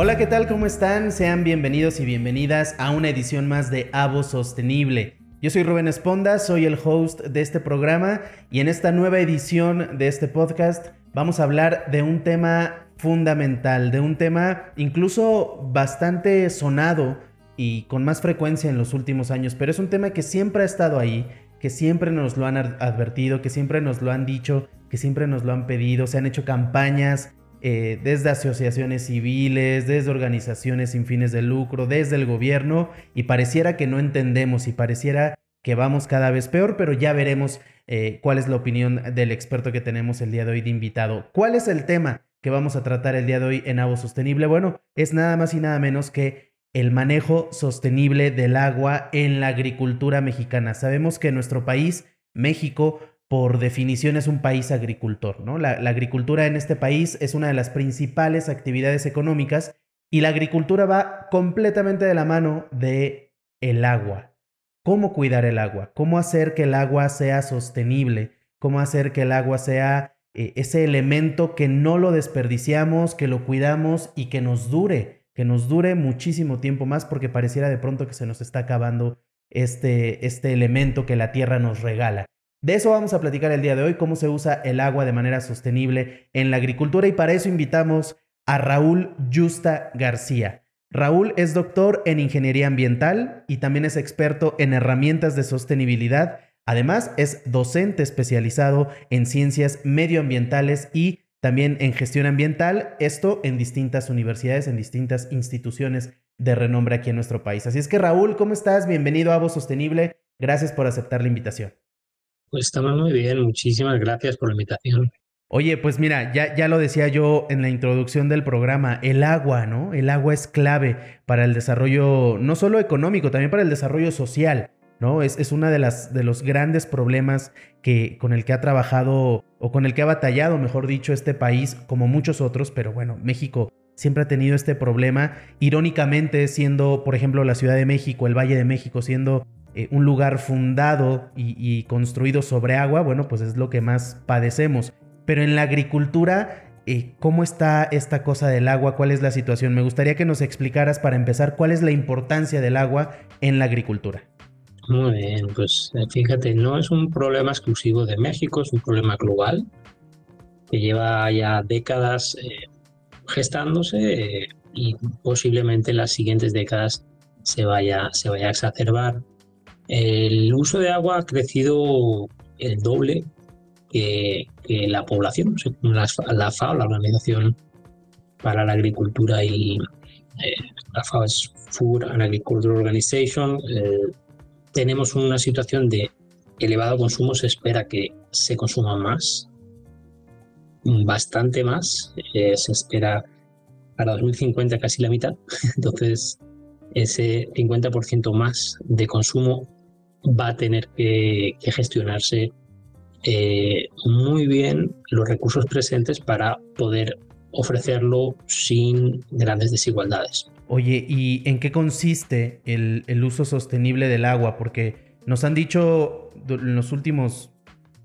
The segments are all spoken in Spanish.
Hola, ¿qué tal? ¿Cómo están? Sean bienvenidos y bienvenidas a una edición más de Avo Sostenible. Yo soy Rubén Esponda, soy el host de este programa y en esta nueva edición de este podcast vamos a hablar de un tema fundamental, de un tema incluso bastante sonado y con más frecuencia en los últimos años, pero es un tema que siempre ha estado ahí, que siempre nos lo han advertido, que siempre nos lo han dicho, que siempre nos lo han pedido, se han hecho campañas eh, desde asociaciones civiles, desde organizaciones sin fines de lucro, desde el gobierno, y pareciera que no entendemos y pareciera que vamos cada vez peor, pero ya veremos eh, cuál es la opinión del experto que tenemos el día de hoy de invitado. ¿Cuál es el tema que vamos a tratar el día de hoy en Agua Sostenible? Bueno, es nada más y nada menos que el manejo sostenible del agua en la agricultura mexicana. Sabemos que nuestro país, México, por definición es un país agricultor, ¿no? La, agricultura en este país es una de las principales actividades económicas y la agricultura va completamente de la mano de el agua. ¿Cómo cuidar el agua? ¿Cómo hacer que el agua sea sostenible? ¿Cómo hacer que el agua sea eh, ese elemento que no lo desperdiciamos, que lo cuidamos y que nos dure, que nos dure muchísimo tiempo más porque pareciera de pronto que se nos está acabando este, este elemento que la tierra nos regala. De eso vamos a platicar el día de hoy, cómo se usa el agua de manera sostenible en la agricultura y para eso invitamos a Raúl Justa García. Raúl es doctor en ingeniería ambiental y también es experto en herramientas de sostenibilidad. Además, es docente especializado en ciencias medioambientales y también en gestión ambiental, esto en distintas universidades, en distintas instituciones de renombre aquí en nuestro país. Así es que Raúl, ¿cómo estás? Bienvenido a Voz Sostenible. Gracias por aceptar la invitación. Pues estamos muy bien, muchísimas gracias por la invitación. Oye, pues mira, ya, ya lo decía yo en la introducción del programa, el agua, ¿no? El agua es clave para el desarrollo, no solo económico, también para el desarrollo social, ¿no? Es, es una de las de los grandes problemas que, con el que ha trabajado, o con el que ha batallado, mejor dicho, este país, como muchos otros, pero bueno, México siempre ha tenido este problema, irónicamente siendo, por ejemplo, la Ciudad de México, el Valle de México, siendo eh, un lugar fundado y, construido sobre agua, bueno, pues es lo que más padecemos. Pero en la agricultura, eh, ¿cómo está esta cosa del agua? ¿Cuál es la situación? Me gustaría que nos explicaras para empezar cuál es la importancia del agua en la agricultura. Muy bien, pues eh, fíjate, no es un problema exclusivo de México, es un problema global que lleva ya décadas gestándose y posiblemente en las siguientes décadas se vaya, se vaya a exacerbar el uso de agua ha crecido el doble que, la población. Según la, FAO, la Organización para la Agricultura y eh, la FAO es Food and Agriculture Organization, eh, tenemos una situación de elevado consumo. Se espera que se consuma más, bastante más. Eh, se espera para 2050 casi la mitad. Entonces, ese 50% más de consumo va a tener que, gestionarse eh, muy bien los recursos presentes para poder ofrecerlo sin grandes desigualdades. Oye, ¿y en qué consiste el, uso sostenible del agua? Porque nos han dicho en los últimos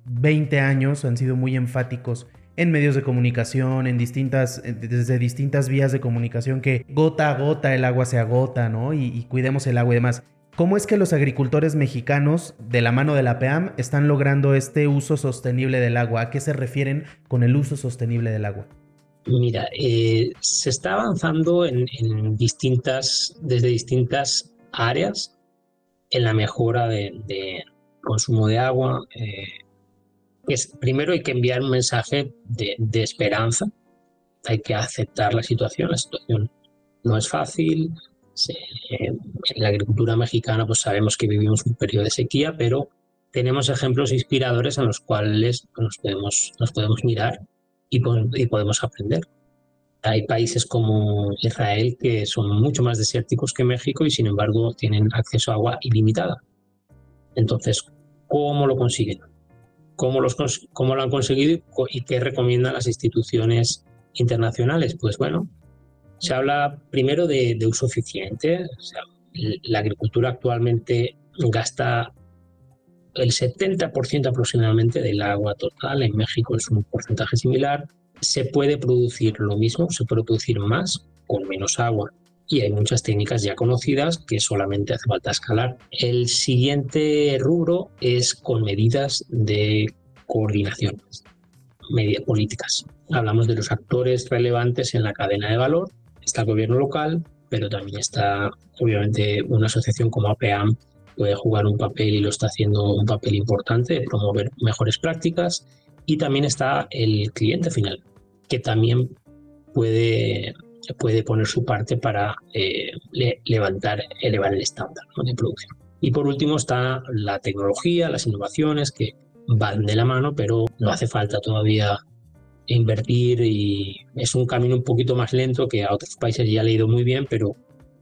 20 años, han sido muy enfáticos en medios de comunicación, en distintas, desde distintas vías de comunicación, que gota a gota el agua se agota, ¿no? Y, y cuidemos el agua y demás. ¿Cómo es que los agricultores mexicanos, de la mano de la PEAM, están logrando este uso sostenible del agua? ¿A qué se refieren con el uso sostenible del agua? Mira, eh, se está avanzando en, distintas, desde distintas áreas en la mejora de, consumo de agua. Eh, es, primero hay que enviar un mensaje de, de esperanza, hay que aceptar la situación, la situación no es fácil, en la agricultura mexicana pues sabemos que vivimos un periodo de sequía, pero tenemos ejemplos inspiradores en los cuales nos podemos, mirar y, podemos aprender. Hay países como Israel que son mucho más desérticos que México y sin embargo tienen acceso a agua ilimitada. Entonces, ¿cómo lo consiguen? ¿Cómo, cómo lo han conseguido y qué recomiendan las instituciones internacionales? Pues bueno, se habla primero de, uso eficiente. la agricultura actualmente gasta el 70% aproximadamente del agua total. En México es un porcentaje similar. Se puede producir lo mismo, se puede producir más con menos agua. Y hay muchas técnicas ya conocidas que solamente hace falta escalar. El siguiente rubro es con medidas de coordinación, medidas políticas. Hablamos de los actores relevantes en la cadena de valor. Está el gobierno local, pero también está obviamente una asociación como APAM puede jugar un papel y lo está haciendo un papel importante de promover mejores prácticas y también está el cliente final que también puede, puede poner su parte para eh, levantar, elevar el estándar de producción. Y por último está la tecnología, las innovaciones que van de la mano, pero no hace falta todavía invertir y es un camino un poquito más lento que a otros países ya ha ido muy bien, pero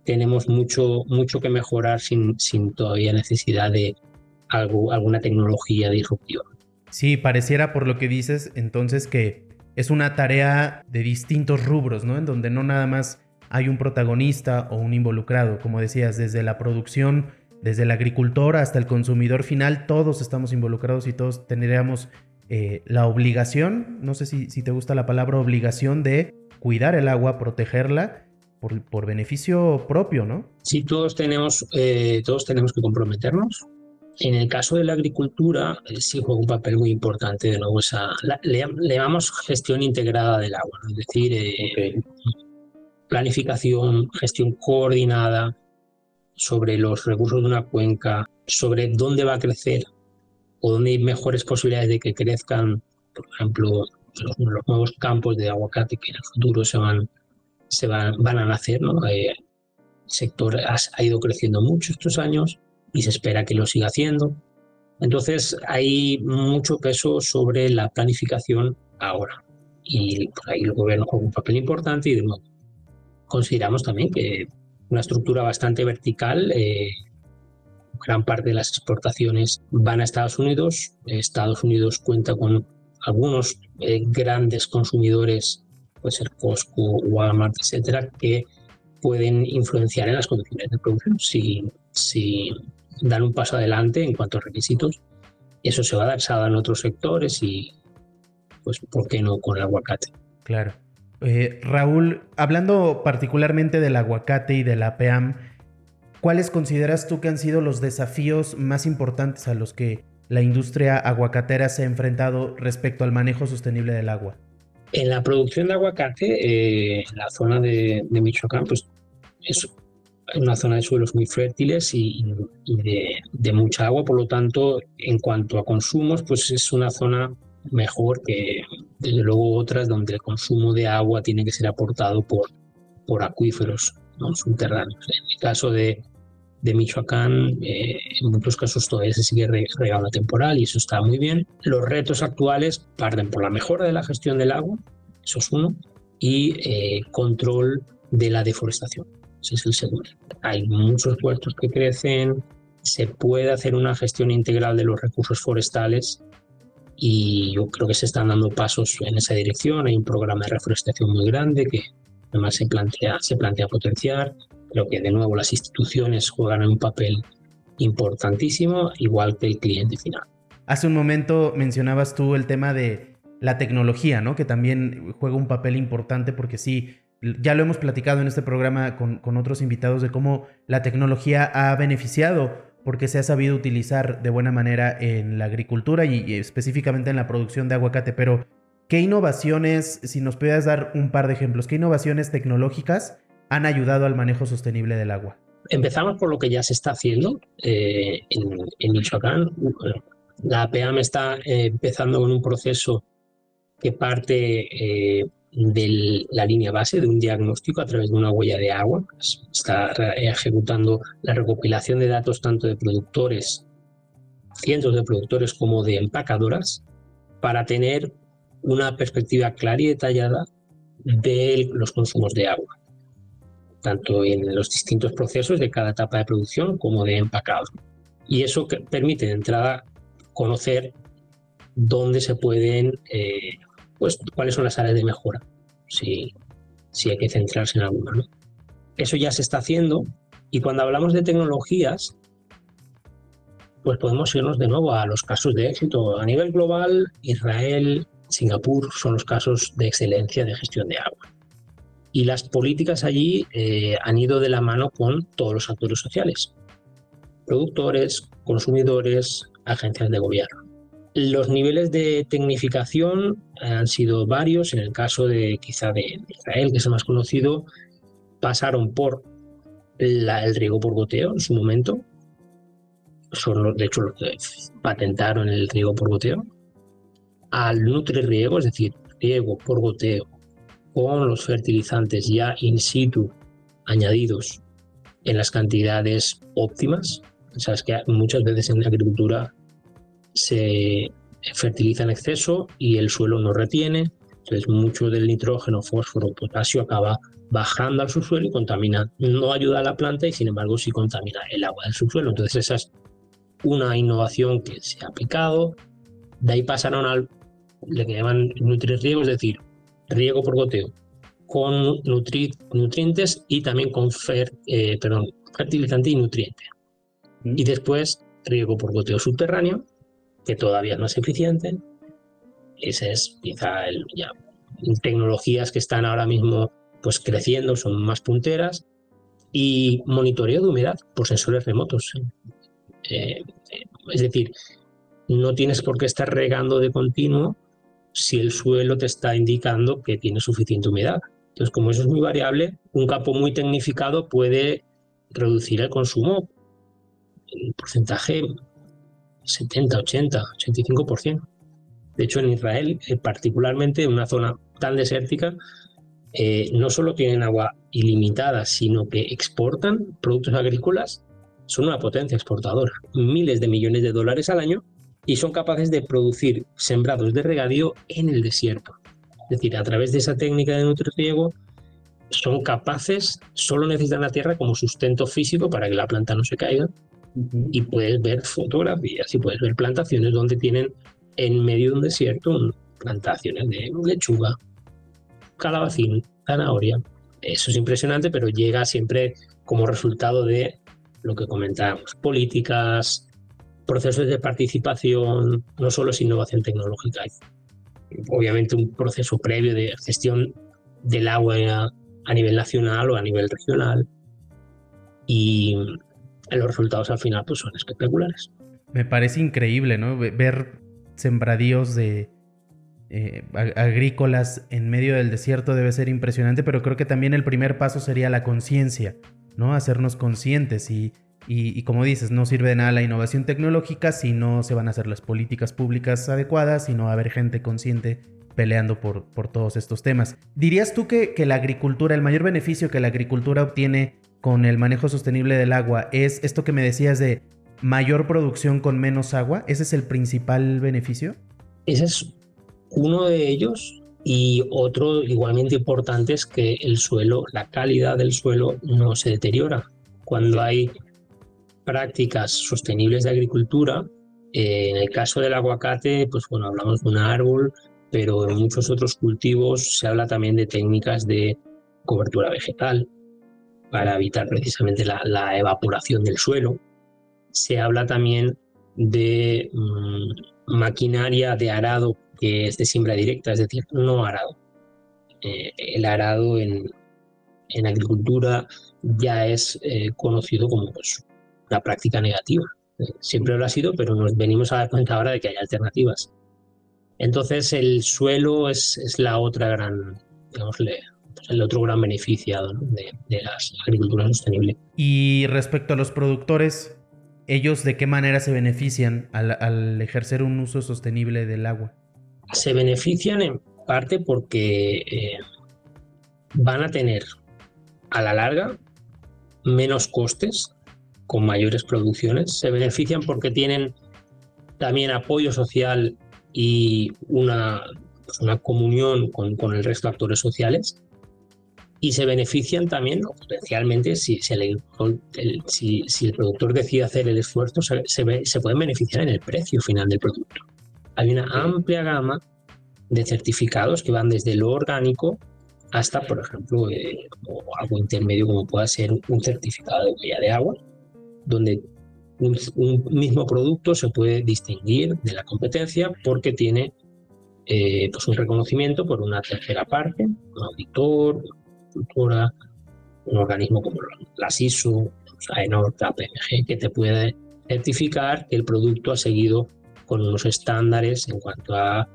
tenemos mucho, mucho que mejorar sin, sin todavía necesidad de algo, alguna tecnología disruptiva. Sí, pareciera por lo que dices entonces que es una tarea de distintos rubros, ¿no? En donde no nada más hay un protagonista o un involucrado, como decías, desde la producción, desde el agricultor hasta el consumidor final, todos estamos involucrados y todos tendríamos eh, la obligación, no sé si, si te gusta la palabra obligación, de cuidar el agua, protegerla por, beneficio propio, ¿no? Sí, todos tenemos, eh, todos tenemos que comprometernos. En el caso de la agricultura, eh, sí juega un papel muy importante de nuevo esa, le, llamamos gestión integrada del agua, es decir, eh, planificación, gestión coordinada sobre los recursos de una cuenca, sobre dónde va a crecer o dónde hay mejores posibilidades de que crezcan, por ejemplo, los, los nuevos campos de aguacate que en el futuro se van se van, van a nacer. ¿no? Eh, el sector ha, ido creciendo mucho estos años y se espera que lo siga haciendo. Entonces hay mucho peso sobre la planificación ahora. Y pues, ahí el gobierno juega un papel importante y de nuevo, consideramos también que una estructura bastante vertical, eh, gran parte de las exportaciones van a Estados Unidos. Estados Unidos cuenta con algunos eh, grandes consumidores puede ser Costco, Walmart, etcétera, que pueden influenciar en las condiciones de producción. Si, si dan un paso adelante en cuanto a requisitos, eso se va a dar, se en otros sectores y, pues, ¿por qué no con el aguacate? Claro. Eh, Raúl, hablando particularmente del aguacate y de la PEAM, ¿cuáles consideras tú que han sido los desafíos más importantes a los que la industria aguacatera se ha enfrentado respecto al manejo sostenible del agua? En la producción de aguacate, eh, en la zona de, Michoacán, pues es una zona de suelos muy fértiles y, de, mucha agua, por lo tanto, en cuanto a consumos, pues es una zona mejor que desde luego otras donde el consumo de agua tiene que ser aportado por, por acuíferos subterráneos. En el caso de, de Michoacán, eh, en muchos casos todavía se sigue regando temporal y eso está muy bien. Los retos actuales parten por la mejora de la gestión del agua, eso es uno, y eh, control de la deforestación, ese es el segundo. Hay muchos puestos que crecen, se puede hacer una gestión integral de los recursos forestales y yo creo que se están dando pasos en esa dirección. Hay un programa de reforestación muy grande que además se plantea, se plantea potenciar. Creo que de nuevo las instituciones juegan un papel importantísimo, igual que el cliente final. Hace un momento mencionabas tú el tema de la tecnología, ¿no? Que también juega un papel importante porque sí, ya lo hemos platicado en este programa con, con otros invitados de cómo la tecnología ha beneficiado porque se ha sabido utilizar de buena manera en la agricultura y, específicamente en la producción de aguacate. Pero, ¿qué innovaciones, si nos pudieras dar un par de ejemplos, qué innovaciones tecnológicas han ayudado al manejo sostenible del agua? Empezamos por lo que ya se está haciendo eh, en, Michoacán. La APAM está eh, empezando con un proceso que parte eh, de la línea base de un diagnóstico a través de una huella de agua. Está ejecutando la recopilación de datos tanto de productores, cientos de productores, como de empacadoras, para tener una perspectiva clara y detallada de los consumos de agua tanto en los distintos procesos de cada etapa de producción como de empacado. Y eso permite de entrada conocer dónde se pueden, eh, pues cuáles son las áreas de mejora, si, si hay que centrarse en alguna. Eso ya se está haciendo y cuando hablamos de tecnologías, pues podemos irnos de nuevo a los casos de éxito. A nivel global, Israel, Singapur son los casos de excelencia de gestión de agua. Y las políticas allí eh, han ido de la mano con todos los actores sociales, productores, consumidores, agencias de gobierno. Los niveles de tecnificación han sido varios. En el caso de quizá de Israel, que es el más conocido, pasaron por el riego por goteo en su momento. Son, de hecho, los que patentaron el riego por goteo. Al nutri-riego, es decir, riego por goteo con los fertilizantes ya in situ añadidos en las cantidades óptimas. Sabes que muchas veces en la agricultura se fertiliza en exceso y el suelo no retiene, entonces mucho del nitrógeno, fósforo, potasio acaba bajando al subsuelo y contamina, no ayuda a la planta y sin embargo sí contamina el agua del subsuelo. Entonces esa es una innovación que se ha aplicado. De ahí pasaron al le llaman nutri-riego, es decir, riego por goteo, con nutrientes y también con fer, eh, perdón, fertilizante y nutriente. Mm. Y después riego por goteo subterráneo, que todavía no es eficiente. Ese es quizá el, ya, tecnologías que están ahora mismo pues creciendo, son más punteras. Y monitoreo de humedad por sensores remotos. Eh, eh, es decir, no tienes por qué estar regando de continuo si el suelo te está indicando que tiene suficiente humedad. Entonces, como eso es muy variable, un campo muy tecnificado puede reducir el consumo en porcentaje 70, 80, 85%. De hecho, en Israel, eh, particularmente en una zona tan desértica, eh, no solo tienen agua ilimitada, sino que exportan productos agrícolas, son una potencia exportadora, miles de millones de dólares al año, y son capaces de producir sembrados de regadío en el desierto. Es decir, a través de esa técnica de nutriego, son capaces, solo necesitan la tierra como sustento físico para que la planta no se caiga, y puedes ver fotografías y puedes ver plantaciones donde tienen en medio de un desierto plantaciones de lechuga, calabacín, zanahoria. Eso es impresionante, pero llega siempre como resultado de lo que comentábamos, políticas, procesos de participación, no solo es innovación tecnológica, hay obviamente un proceso previo de gestión del agua a nivel nacional o a nivel regional. Y los resultados al final pues, son espectaculares. Me parece increíble, ¿no? Ver sembradíos de eh, agrícolas en medio del desierto debe ser impresionante, pero creo que también el primer paso sería la conciencia, ¿no? Hacernos conscientes y, y, como dices, no sirve de nada la innovación tecnológica si no se van a hacer las políticas públicas adecuadas, si no va a haber gente consciente peleando por, por todos estos temas. ¿Dirías tú que, que la agricultura, el mayor beneficio que la agricultura obtiene con el manejo sostenible del agua es esto que me decías de mayor producción con menos agua. ¿Ese es el principal beneficio? Ese es uno de ellos y otro igualmente importante es que el suelo, la calidad del suelo no se deteriora. Cuando hay prácticas sostenibles de agricultura, eh, en el caso del aguacate, pues bueno, hablamos de un árbol, pero en muchos otros cultivos se habla también de técnicas de cobertura vegetal, para evitar precisamente la, evaporación del suelo. Se habla también de mm, maquinaria de arado que es de siembra directa, es decir, no arado. Eh, el arado en, agricultura ya es eh, conocido como pues, una práctica negativa. Eh, siempre lo ha sido, pero nos venimos a dar cuenta ahora de que hay alternativas. Entonces el suelo es, es la otra gran, digámosle, el otro gran beneficiado de, la agricultura sostenible. Y respecto a los productores, ¿ellos de qué manera se benefician al, ejercer un uso sostenible del agua? Se benefician en parte porque eh, van a tener a la larga menos costes con mayores producciones. Se benefician porque tienen también apoyo social y una, pues, una comunión con, con, el resto de actores sociales y se benefician también potencialmente si, si, el, si, el, productor decide hacer el esfuerzo, se, se, pueden beneficiar en el precio final del producto. Hay una amplia gama de certificados que van desde lo orgánico hasta, por ejemplo, eh, algo intermedio como pueda ser un certificado de huella de agua, donde un, mismo producto se puede distinguir de la competencia porque tiene eh, pues un reconocimiento por una tercera parte, un auditor, agricultura, un organismo como la SISU, AENOR, PMG, que te puede certificar que el producto ha seguido con unos estándares en cuanto a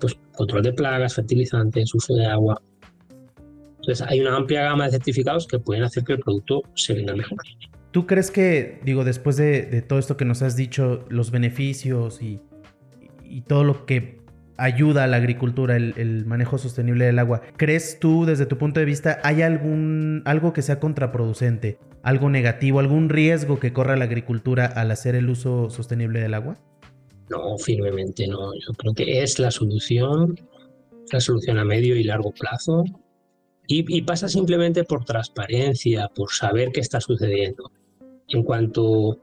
pues, control de plagas, fertilizantes, uso de agua. Entonces hay una amplia gama de certificados que pueden hacer que el producto se venda mejor. ¿Tú crees que, digo, después de, todo esto que nos has dicho, los beneficios y, todo lo que ayuda a la agricultura, el, manejo sostenible del agua, ¿crees tú desde tu punto de vista hay algún algo que sea contraproducente, algo negativo, algún riesgo que corra la agricultura al hacer el uso sostenible del agua? No, firmemente no. Yo creo que es la solución, la solución a medio y largo plazo. Y, pasa simplemente por transparencia, por saber qué está sucediendo. En cuanto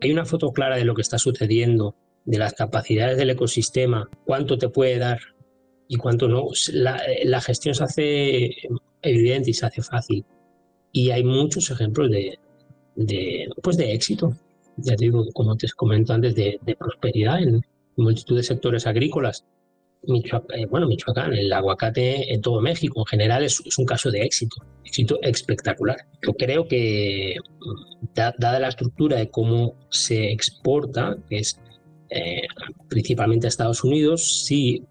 hay una foto clara de lo que está sucediendo, de las capacidades del ecosistema, cuánto te puede dar y cuánto no, la, gestión se hace evidente y se hace fácil. Y hay muchos ejemplos de, de, pues de éxito ya digo, como te comento antes, de, prosperidad en multitud de sectores agrícolas. Eh, bueno, Michoacán, el aguacate en todo México en general es, un caso de éxito, éxito espectacular. Yo creo que, mm, dada la estructura de cómo se exporta, que es eh, principalmente a Estados Unidos, si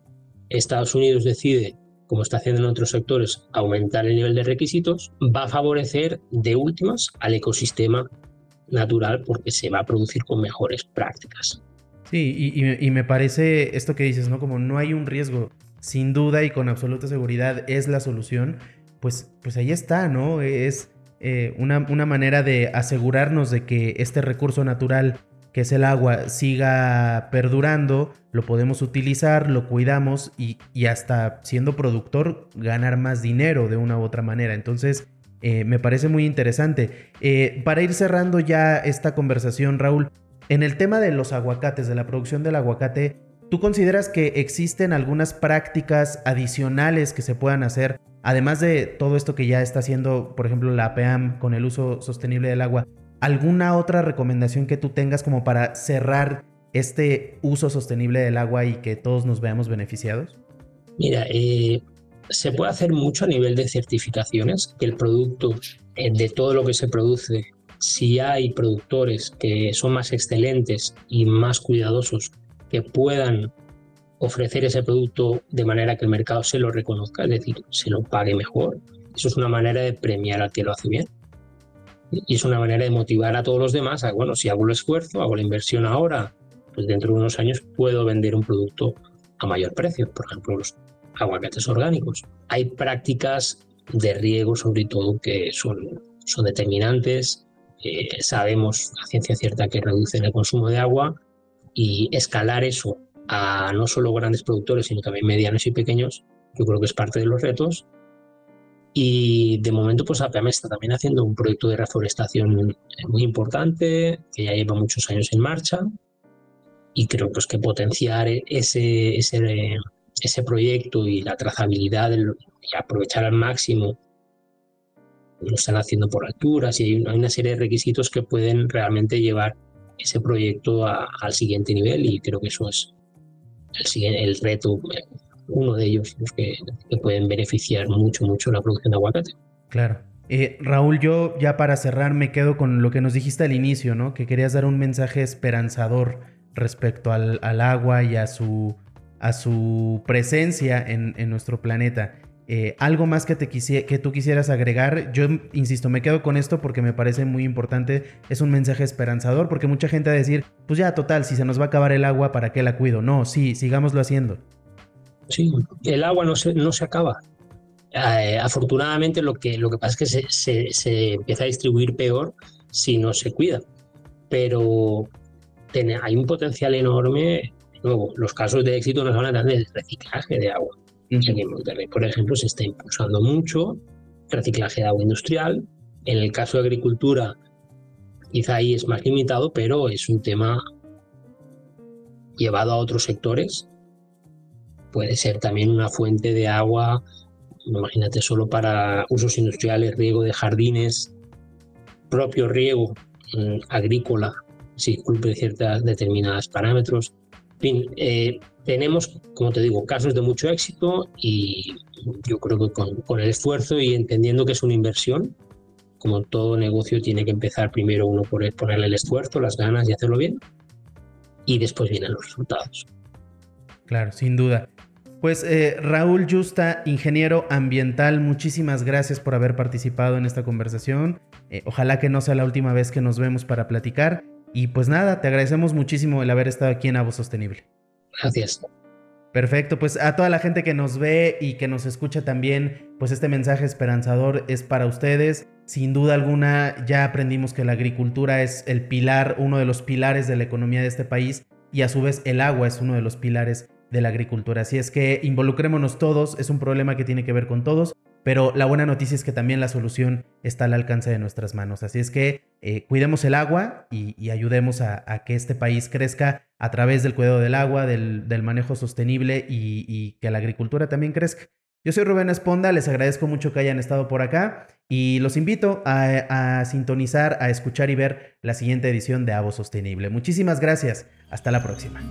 Estados Unidos decide, como está haciendo en otros sectores, aumentar el nivel de requisitos, va a favorecer de últimas al ecosistema natural porque se va a producir con mejores prácticas. Sí, y, me parece esto que dices, ¿no? Como no hay un riesgo, sin duda y con absoluta seguridad es la solución, pues, pues ahí está, ¿no? Es eh, una, una manera de asegurarnos de que este recurso natural que es el agua siga perdurando, lo podemos utilizar, lo cuidamos y, y, hasta siendo productor ganar más dinero de una u otra manera. Entonces, eh, me parece muy interesante. Eh, para ir cerrando ya esta conversación, Raúl, en el tema de los aguacates, de la producción del aguacate, ¿tú consideras que existen algunas prácticas adicionales que se puedan hacer, además de todo esto que ya está haciendo, por ejemplo, la APAM con el uso sostenible del agua? ¿Alguna otra recomendación que tú tengas como para cerrar este uso sostenible del agua y que todos nos veamos beneficiados? Mira, eh, se puede hacer mucho a nivel de certificaciones, que el producto, eh, de todo lo que se produce, si hay productores que son más excelentes y más cuidadosos, que puedan ofrecer ese producto de manera que el mercado se lo reconozca, es decir, se lo pague mejor. Eso es una manera de premiar al que lo hace bien. Y es una manera de motivar a todos los demás a, bueno, si hago el esfuerzo, hago la inversión ahora, pues dentro de unos años puedo vender un producto a mayor precio. Por ejemplo, los aguacates orgánicos. Hay prácticas de riego, sobre todo, que son, son determinantes. Eh, sabemos a ciencia cierta que reducen el consumo de agua y escalar eso a no solo grandes productores, sino también medianos y pequeños, yo creo que es parte de los retos. Y de momento, pues APAM está también haciendo un proyecto de reforestación muy importante, que ya lleva muchos años en marcha, y creo pues, que potenciar ese, ese, ese proyecto y la trazabilidad y aprovechar al máximo lo están haciendo por alturas y hay una, serie de requisitos que pueden realmente llevar ese proyecto al siguiente nivel y creo que eso es el, reto, uno de ellos, los que, pueden beneficiar mucho, mucho la producción de aguacate. Claro. Eh, Raúl, yo ya para cerrar me quedo con lo que nos dijiste al inicio, ¿no? Que querías dar un mensaje esperanzador respecto al, al agua y a su a su presencia en, nuestro planeta. Eh, algo más que, te que tú quisieras agregar, yo insisto, me quedo con esto porque me parece muy importante, es un mensaje esperanzador, porque mucha gente va a decir, pues ya, total, si se nos va a acabar el agua, ¿para qué la cuido? No, sí, sigámoslo haciendo. Sí, el agua no se, no se acaba. Eh, afortunadamente lo que, lo que pasa es que se, se, empieza a distribuir peor si no se cuida, pero hay un potencial enorme Luego, los casos de éxito nos a dar del reciclaje de agua. En Monterrey, por ejemplo, se está impulsando mucho reciclaje de agua industrial. En el caso de agricultura, quizá ahí es más limitado, pero es un tema llevado a otros sectores. Puede ser también una fuente de agua, imagínate, solo para usos industriales, riego de jardines, propio riego mm, agrícola, si cumple ciertas determinados parámetros fin, eh, tenemos, como te digo, casos de mucho éxito y yo creo que con, el esfuerzo y entendiendo que es una inversión, como todo negocio tiene que empezar primero uno por ponerle el esfuerzo, las ganas y hacerlo bien, y después vienen los resultados. Claro, sin duda. Pues eh, Raúl Justa, ingeniero ambiental, muchísimas gracias por haber participado en esta conversación. Eh, ojalá que no sea la última vez que nos vemos para platicar. Y pues nada, te agradecemos muchísimo el haber estado aquí en Avo Sostenible. Gracias. Perfecto, pues a toda la gente que nos ve y que nos escucha también, pues este mensaje esperanzador es para ustedes. Sin duda alguna ya aprendimos que la agricultura es el pilar, uno de los pilares de la economía de este país y a su vez el agua es uno de los pilares de la agricultura. Así es que involucrémonos todos, es un problema que tiene que ver con todos pero la buena noticia es que también la solución está al alcance de nuestras manos. Así es que eh, cuidemos el agua y, ayudemos a, que este país crezca a través del cuidado del agua, del, manejo sostenible y, que la agricultura también crezca. Yo soy Rubén Esponda, les agradezco mucho que hayan estado por acá y los invito a, a sintonizar, a escuchar y ver la siguiente edición de Avo Sostenible. Muchísimas gracias, hasta la próxima.